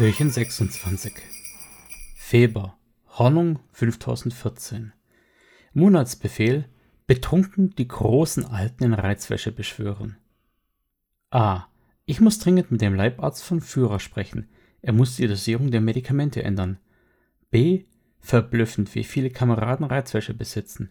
Türchen 26 Feber Hornung 5014 Monatsbefehl Betrunken die großen Alten in Reizwäsche beschwören. A. Ich muss dringend mit dem Leibarzt von Führer sprechen. Er muss die Dosierung der Medikamente ändern. B. Verblüffend, wie viele Kameraden Reizwäsche besitzen.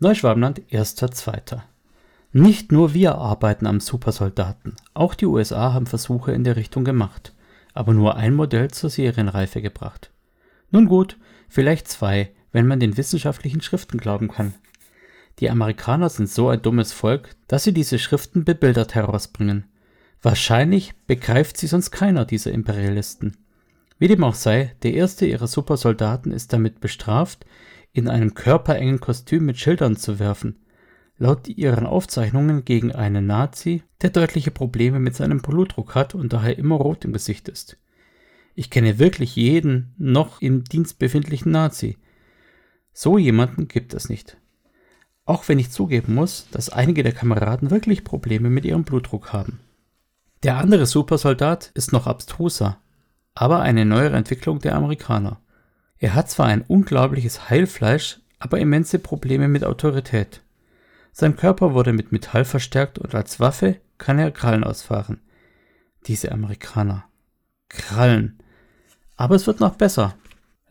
Neuschwabenland, 1.2. Nicht nur wir arbeiten am Supersoldaten, auch die USA haben Versuche in der Richtung gemacht, aber nur ein Modell zur Serienreife gebracht. Nun gut, vielleicht zwei, wenn man den wissenschaftlichen Schriften glauben kann. Die Amerikaner sind so ein dummes Volk, dass sie diese Schriften bebildert herausbringen. Wahrscheinlich begreift sie sonst keiner dieser Imperialisten. Wie dem auch sei, der erste ihrer Supersoldaten ist damit bestraft, in einem körperengen Kostüm mit Schildern zu werfen. Laut ihren Aufzeichnungen gegen einen Nazi, der deutliche Probleme mit seinem Blutdruck hat und daher immer rot im Gesicht ist. Ich kenne wirklich jeden noch im Dienst befindlichen Nazi. So jemanden gibt es nicht. Auch wenn ich zugeben muss, dass einige der Kameraden wirklich Probleme mit ihrem Blutdruck haben. Der andere Supersoldat ist noch abstruser, aber eine neuere Entwicklung der Amerikaner. Er hat zwar ein unglaubliches Heilfleisch, aber immense Probleme mit Autorität. Sein Körper wurde mit Metall verstärkt und als Waffe kann er Krallen ausfahren. Diese Amerikaner. Krallen. Aber es wird noch besser.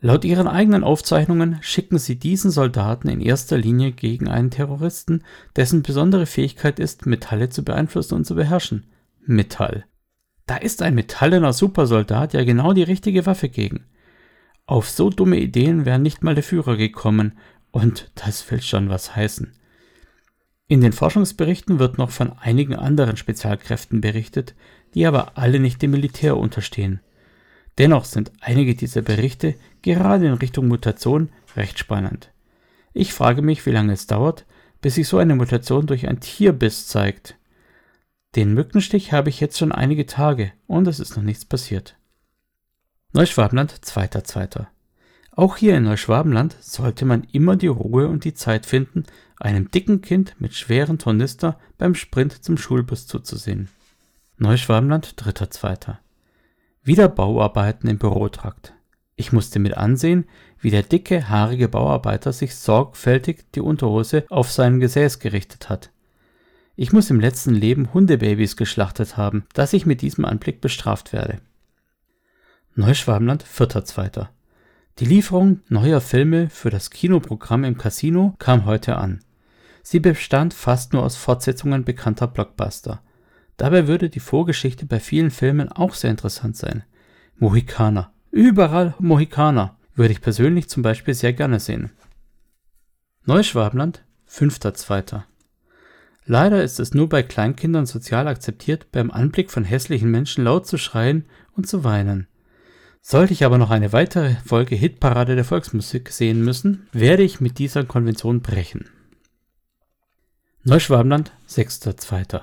Laut ihren eigenen Aufzeichnungen schicken sie diesen Soldaten in erster Linie gegen einen Terroristen, dessen besondere Fähigkeit ist, Metalle zu beeinflussen und zu beherrschen. Metall. Da ist ein metallener Supersoldat ja genau die richtige Waffe gegen. Auf so dumme Ideen wäre nicht mal der Führer gekommen, und das will schon was heißen. In den Forschungsberichten wird noch von einigen anderen Spezialkräften berichtet, die aber alle nicht dem Militär unterstehen. Dennoch sind einige dieser Berichte gerade in Richtung Mutation recht spannend. Ich frage mich, wie lange es dauert, bis sich so eine Mutation durch ein Tierbiss zeigt. Den Mückenstich habe ich jetzt schon einige Tage und es ist noch nichts passiert. Neuschwabenland, 2.2. Auch hier in Neuschwabenland sollte man immer die Ruhe und die Zeit finden, einem dicken Kind mit schweren Tornister beim Sprint zum Schulbus zuzusehen. Neuschwabenland, 3.2. Wieder Bauarbeiten im Bürotrakt. Ich musste mit ansehen, wie der dicke, haarige Bauarbeiter sich sorgfältig die Unterhose auf sein Gesäß gerichtet hat. Ich muss im letzten Leben Hundebabys geschlachtet haben, dass ich mit diesem Anblick bestraft werde. Neuschwabenland, 4.2. Die Lieferung neuer Filme für das Kinoprogramm im Casino kam heute an. Sie bestand fast nur aus Fortsetzungen bekannter Blockbuster. Dabei würde die Vorgeschichte bei vielen Filmen auch sehr interessant sein. Mohikaner. Überall Mohikaner. Würde ich persönlich zum Beispiel sehr gerne sehen. Neuschwabenland, 5.2. Leider ist es nur bei Kleinkindern sozial akzeptiert, beim Anblick von hässlichen Menschen laut zu schreien und zu weinen. Sollte ich aber noch eine weitere Folge Hitparade der Volksmusik sehen müssen, werde ich mit dieser Konvention brechen. Neuschwabenland, 6.2.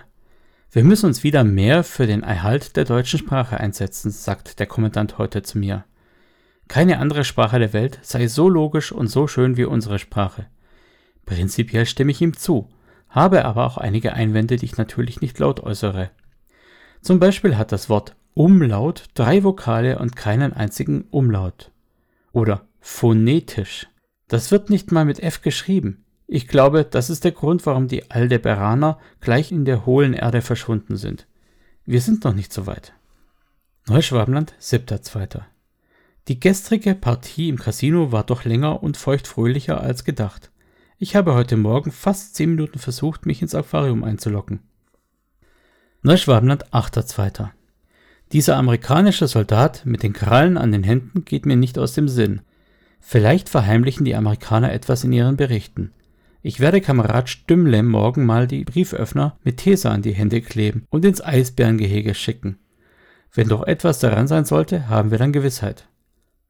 Wir müssen uns wieder mehr für den Erhalt der deutschen Sprache einsetzen, sagt der Kommandant heute zu mir. Keine andere Sprache der Welt sei so logisch und so schön wie unsere Sprache. Prinzipiell stimme ich ihm zu, habe aber auch einige Einwände, die ich natürlich nicht laut äußere. Zum Beispiel hat das Wort Umlaut drei Vokale und keinen einzigen Umlaut. Oder phonetisch. Das wird nicht mal mit F geschrieben. Ich glaube, das ist der Grund, warum die Aldebaraner gleich in der hohlen Erde verschwunden sind. Wir sind noch nicht so weit. Neuschwabenland, 7.2. Die gestrige Partie im Casino war doch länger und feuchtfröhlicher als gedacht. Ich habe heute Morgen fast 10 Minuten versucht, mich ins Aquarium einzulocken. Neuschwabenland, 8.2. Dieser amerikanische Soldat mit den Krallen an den Händen geht mir nicht aus dem Sinn. Vielleicht verheimlichen die Amerikaner etwas in ihren Berichten. Ich werde Kamerad Stümmle morgen mal die Brieföffner mit Tesa an die Hände kleben und ins Eisbärengehege schicken. Wenn doch etwas daran sein sollte, haben wir dann Gewissheit.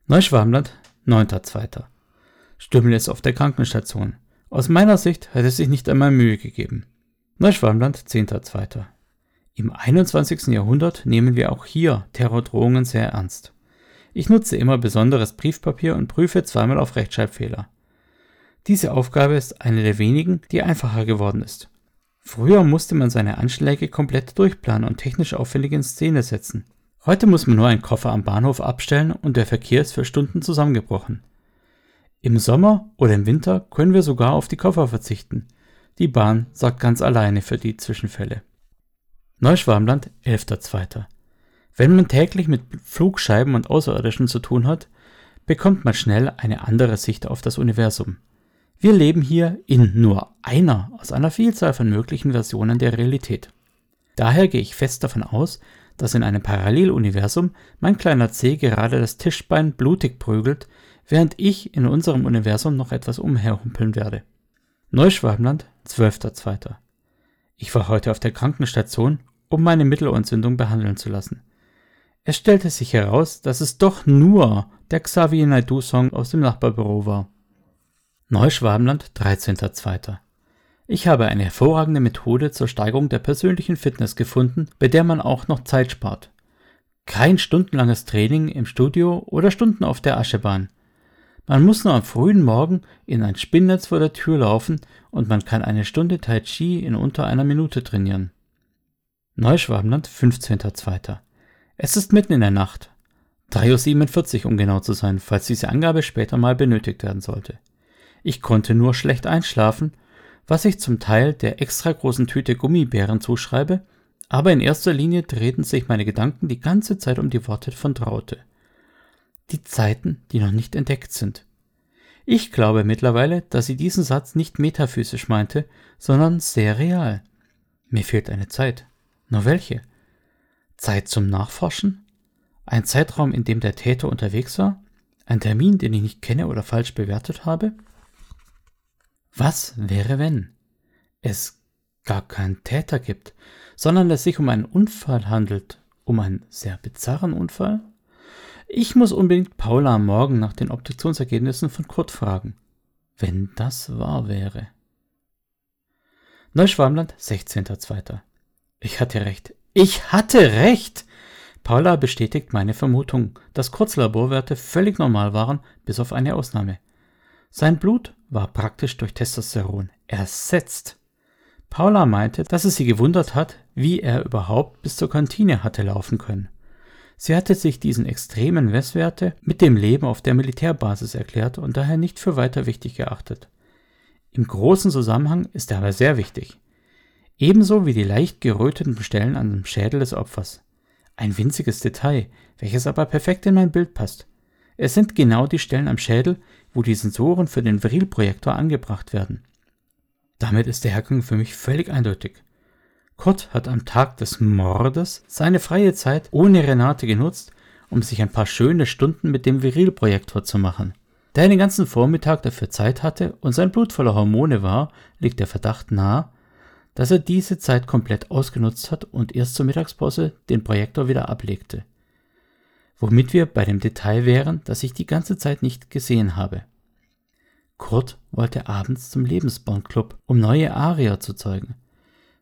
Neuschwabenland, 9.2. Stümmle ist auf der Krankenstation. Aus meiner Sicht hat es sich nicht einmal Mühe gegeben. Neuschwabenland, 10.2. Im 21. Jahrhundert nehmen wir auch hier Terrordrohungen sehr ernst. Ich nutze immer besonderes Briefpapier und prüfe zweimal auf Rechtschreibfehler. Diese Aufgabe ist eine der wenigen, die einfacher geworden ist. Früher musste man seine Anschläge komplett durchplanen und technisch aufwendig in Szene setzen. Heute muss man nur einen Koffer am Bahnhof abstellen und der Verkehr ist für Stunden zusammengebrochen. Im Sommer oder im Winter können wir sogar auf die Koffer verzichten. Die Bahn sorgt ganz alleine für die Zwischenfälle. Neuschwarmland, 11.02. Wenn man täglich mit Flugscheiben und Außerirdischen zu tun hat, bekommt man schnell eine andere Sicht auf das Universum. Wir leben hier in nur einer aus einer Vielzahl von möglichen Versionen der Realität. Daher gehe ich fest davon aus, dass in einem Paralleluniversum mein kleiner C gerade das Tischbein blutig prügelt, während ich in unserem Universum noch etwas umherhumpeln werde. Neuschwabenland, 12.02. Ich war heute auf der Krankenstation, um meine Mittelohrentzündung behandeln zu lassen. Es stellte sich heraus, dass es doch nur der Xavier Naidoo-Song aus dem Nachbarbüro war. Neuschwabenland, 13.02. Ich habe eine hervorragende Methode zur Steigerung der persönlichen Fitness gefunden, bei der man auch noch Zeit spart. Kein stundenlanges Training im Studio oder Stunden auf der Aschebahn. Man muss nur am frühen Morgen in ein Spinnnetz vor der Tür laufen und man kann eine Stunde Tai Chi in unter einer Minute trainieren. Neuschwabenland, 15.02. Es ist mitten in der Nacht. 3.47 Uhr, um genau zu sein, falls diese Angabe später mal benötigt werden sollte. Ich konnte nur schlecht einschlafen was ich zum Teil der extra großen Tüte Gummibären zuschreibe, aber in erster Linie drehten sich meine Gedanken die ganze Zeit um die Worte von Traute. Die Zeiten, die noch nicht entdeckt sind. Ich glaube mittlerweile, dass sie diesen Satz nicht metaphysisch meinte, sondern sehr real. Mir fehlt eine Zeit. Nur welche? Zeit zum Nachforschen? Ein Zeitraum, in dem der Täter unterwegs war? Ein Termin, den ich nicht kenne oder falsch bewertet habe? Was wäre, wenn es gar keinen Täter gibt, sondern es sich um einen Unfall handelt, um einen sehr bizarren Unfall? Ich muss unbedingt Paula Morgen nach den Obduktionsergebnissen von Kurt fragen. Wenn das wahr wäre. Neuschwarmland, 16.02. Ich hatte recht. Ich hatte recht! Paula bestätigt meine Vermutung, dass Kurts Laborwerte völlig normal waren, bis auf eine Ausnahme. Sein Blut war praktisch durch Testosteron ersetzt. Paula meinte, dass es sie gewundert hat, wie er überhaupt bis zur Kantine hatte laufen können. Sie hatte sich diesen extremen Messwerte mit dem Leben auf der Militärbasis erklärt und daher nicht für weiter wichtig geachtet. Im großen Zusammenhang ist er aber sehr wichtig. Ebenso wie die leicht geröteten Stellen an dem Schädel des Opfers. Ein winziges Detail, welches aber perfekt in mein Bild passt. Es sind genau die Stellen am Schädel, wo die Sensoren für den Vril-Projektor angebracht werden. Damit ist der Hergang für mich völlig eindeutig. Kurt hat am Tag des Mordes seine freie Zeit ohne Renate genutzt, um sich ein paar schöne Stunden mit dem Virilprojektor zu machen. Da er den ganzen Vormittag dafür Zeit hatte und sein Blut voller Hormone war, liegt der Verdacht nahe, dass er diese Zeit komplett ausgenutzt hat und erst zur Mittagspause den Projektor wieder ablegte womit wir bei dem Detail wären, das ich die ganze Zeit nicht gesehen habe. Kurt wollte abends zum Lebensbandclub, um neue Aria zu zeugen.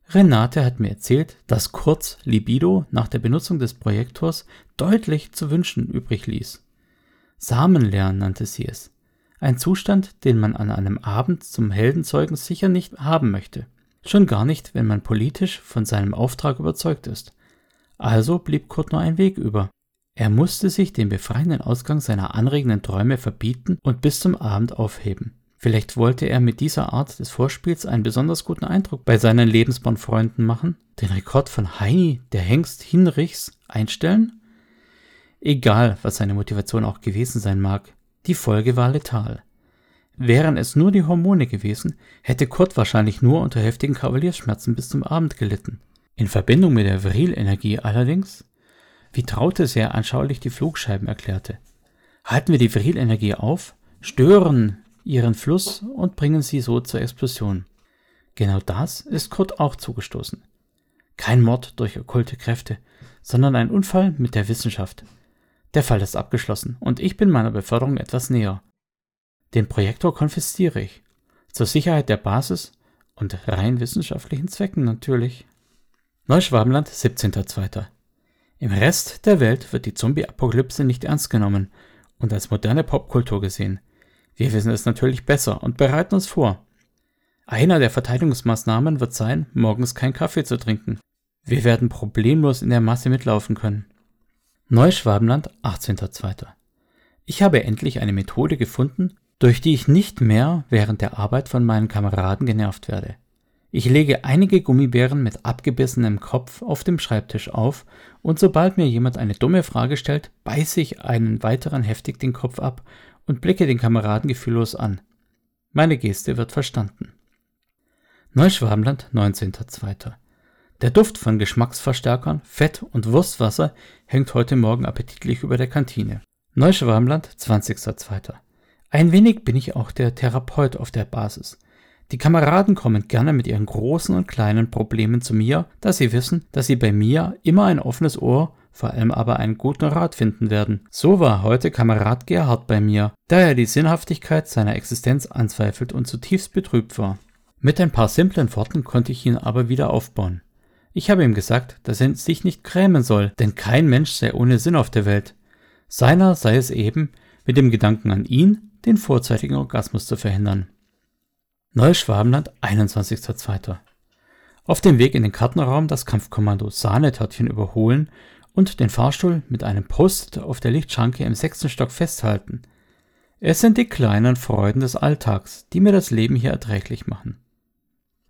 Renate hat mir erzählt, dass Kurts Libido nach der Benutzung des Projektors deutlich zu wünschen übrig ließ. Samenlernen nannte sie es. Ein Zustand, den man an einem Abend zum Heldenzeugen sicher nicht haben möchte. Schon gar nicht, wenn man politisch von seinem Auftrag überzeugt ist. Also blieb Kurt nur ein Weg über. Er musste sich den befreienden Ausgang seiner anregenden Träume verbieten und bis zum Abend aufheben. Vielleicht wollte er mit dieser Art des Vorspiels einen besonders guten Eindruck bei seinen Lebensbahnfreunden machen, den Rekord von Heini, der Hengst Hinrichs, einstellen? Egal, was seine Motivation auch gewesen sein mag, die Folge war letal. Wären es nur die Hormone gewesen, hätte Kurt wahrscheinlich nur unter heftigen Kavaliersschmerzen bis zum Abend gelitten. In Verbindung mit der Virilenergie allerdings wie Traute sehr anschaulich die Flugscheiben erklärte. Halten wir die Virilenergie auf, stören ihren Fluss und bringen sie so zur Explosion. Genau das ist Kurt auch zugestoßen. Kein Mord durch okkulte Kräfte, sondern ein Unfall mit der Wissenschaft. Der Fall ist abgeschlossen und ich bin meiner Beförderung etwas näher. Den Projektor konfisziere ich. Zur Sicherheit der Basis und rein wissenschaftlichen Zwecken natürlich. Neuschwabenland, 17.02. Im Rest der Welt wird die Zombie-Apokalypse nicht ernst genommen und als moderne Popkultur gesehen. Wir wissen es natürlich besser und bereiten uns vor. Einer der Verteidigungsmaßnahmen wird sein, morgens keinen Kaffee zu trinken. Wir werden problemlos in der Masse mitlaufen können. Neuschwabenland, 18.02. Ich habe endlich eine Methode gefunden, durch die ich nicht mehr während der Arbeit von meinen Kameraden genervt werde. Ich lege einige Gummibären mit abgebissenem Kopf auf dem Schreibtisch auf und sobald mir jemand eine dumme Frage stellt, beiße ich einen weiteren heftig den Kopf ab und blicke den Kameraden gefühllos an. Meine Geste wird verstanden. Neuschwabenland, 19.02. Der Duft von Geschmacksverstärkern, Fett und Wurstwasser hängt heute Morgen appetitlich über der Kantine. Neuschwabenland, 20.02. Ein wenig bin ich auch der Therapeut auf der Basis. Die Kameraden kommen gerne mit ihren großen und kleinen Problemen zu mir, da sie wissen, dass sie bei mir immer ein offenes Ohr, vor allem aber einen guten Rat finden werden. So war heute Kamerad Gerhard bei mir, da er die Sinnhaftigkeit seiner Existenz anzweifelt und zutiefst betrübt war. Mit ein paar simplen Worten konnte ich ihn aber wieder aufbauen. Ich habe ihm gesagt, dass er sich nicht grämen soll, denn kein Mensch sei ohne Sinn auf der Welt. Seiner sei es eben, mit dem Gedanken an ihn, den vorzeitigen Orgasmus zu verhindern. Neuschwabenland, 21.02. Auf dem Weg in den Kartenraum das Kampfkommando Sahnetörtchen überholen und den Fahrstuhl mit einem Post auf der Lichtschranke im sechsten Stock festhalten. Es sind die kleinen Freuden des Alltags, die mir das Leben hier erträglich machen.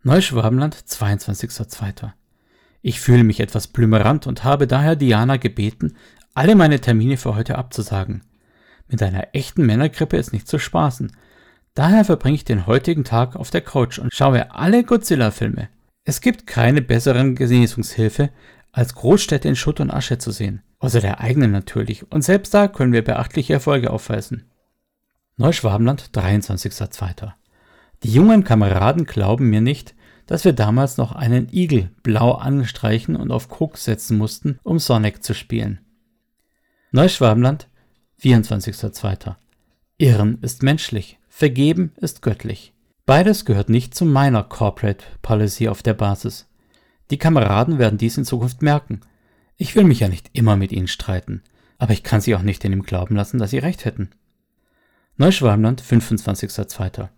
Neuschwabenland, 22.02. Ich fühle mich etwas blümerant und habe daher Diana gebeten, alle meine Termine für heute abzusagen. Mit einer echten Männergrippe ist nicht zu spaßen. Daher verbringe ich den heutigen Tag auf der Couch und schaue alle Godzilla-Filme. Es gibt keine besseren Genesungshilfe, als Großstädte in Schutt und Asche zu sehen. Außer der eigenen natürlich. Und selbst da können wir beachtliche Erfolge aufweisen. Neuschwabenland, 23.02. Die jungen Kameraden glauben mir nicht, dass wir damals noch einen Igel blau anstreichen und auf Koks setzen mussten, um Sonic zu spielen. Neuschwabenland, 24.02. Irren ist menschlich, vergeben ist göttlich. Beides gehört nicht zu meiner Corporate Policy auf der Basis. Die Kameraden werden dies in Zukunft merken. Ich will mich ja nicht immer mit ihnen streiten, aber ich kann sie auch nicht in dem Glauben lassen, dass sie recht hätten. Neuschwabenland, 25.02.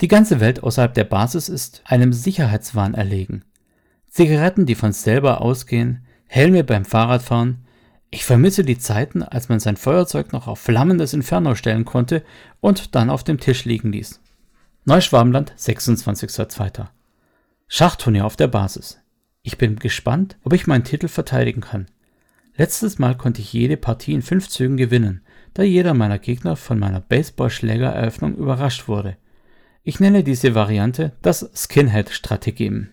Die ganze Welt außerhalb der Basis ist einem Sicherheitswahn erlegen. Zigaretten, die von selber ausgehen, Helme beim Fahrradfahren. Ich vermisse die Zeiten, als man sein Feuerzeug noch auf flammendes Inferno stellen konnte und dann auf dem Tisch liegen ließ. Neuschwabenland, 26.02. Schachturnier auf der Basis. Ich bin gespannt, ob ich meinen Titel verteidigen kann. Letztes Mal konnte ich jede Partie in fünf Zügen gewinnen, da jeder meiner Gegner von meiner Baseballschlägereröffnung überrascht wurde. Ich nenne diese Variante das Skinhead-Strategem.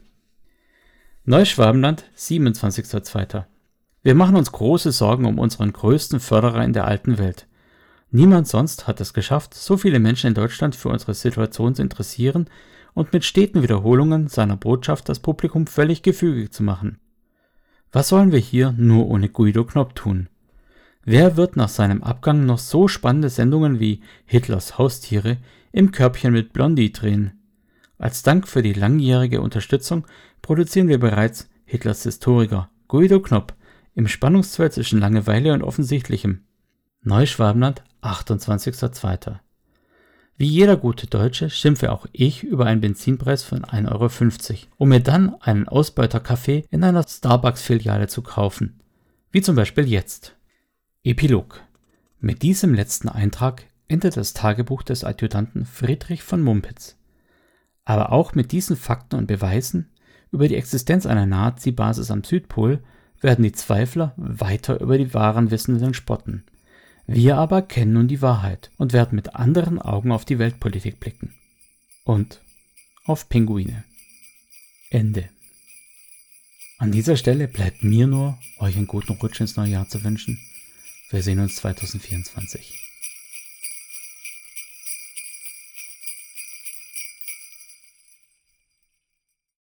Neuschwabenland, 27.02. Wir machen uns große Sorgen um unseren größten Förderer in der alten Welt. Niemand sonst hat es geschafft, so viele Menschen in Deutschland für unsere Situation zu interessieren und mit steten Wiederholungen seiner Botschaft das Publikum völlig gefügig zu machen. Was sollen wir hier nur ohne Guido Knopp tun? Wer wird nach seinem Abgang noch so spannende Sendungen wie Hitlers Haustiere, im Körbchen mit Blondie drehen. Als Dank für die langjährige Unterstützung produzieren wir bereits Hitlers Historiker Guido Knopp im Spannungsfeld zwischen Langeweile und Offensichtlichem. Neuschwabenland, 28.02. Wie jeder gute Deutsche schimpfe auch ich über einen Benzinpreis von 1,50 Euro, um mir dann einen Ausbeuterkaffee in einer Starbucks-Filiale zu kaufen. Wie zum Beispiel jetzt. Epilog. Mit diesem letzten Eintrag endet das Tagebuch des Adjutanten Friedrich von Mumpitz. Aber auch mit diesen Fakten und Beweisen über die Existenz einer Nazi-Basis am Südpol werden die Zweifler weiter über die wahren Wissenden spotten. Wir aber kennen nun die Wahrheit und werden mit anderen Augen auf die Weltpolitik blicken. Und auf Pinguine. Ende. An dieser Stelle bleibt mir nur, euch einen guten Rutsch ins neue Jahr zu wünschen. Wir sehen uns 2024.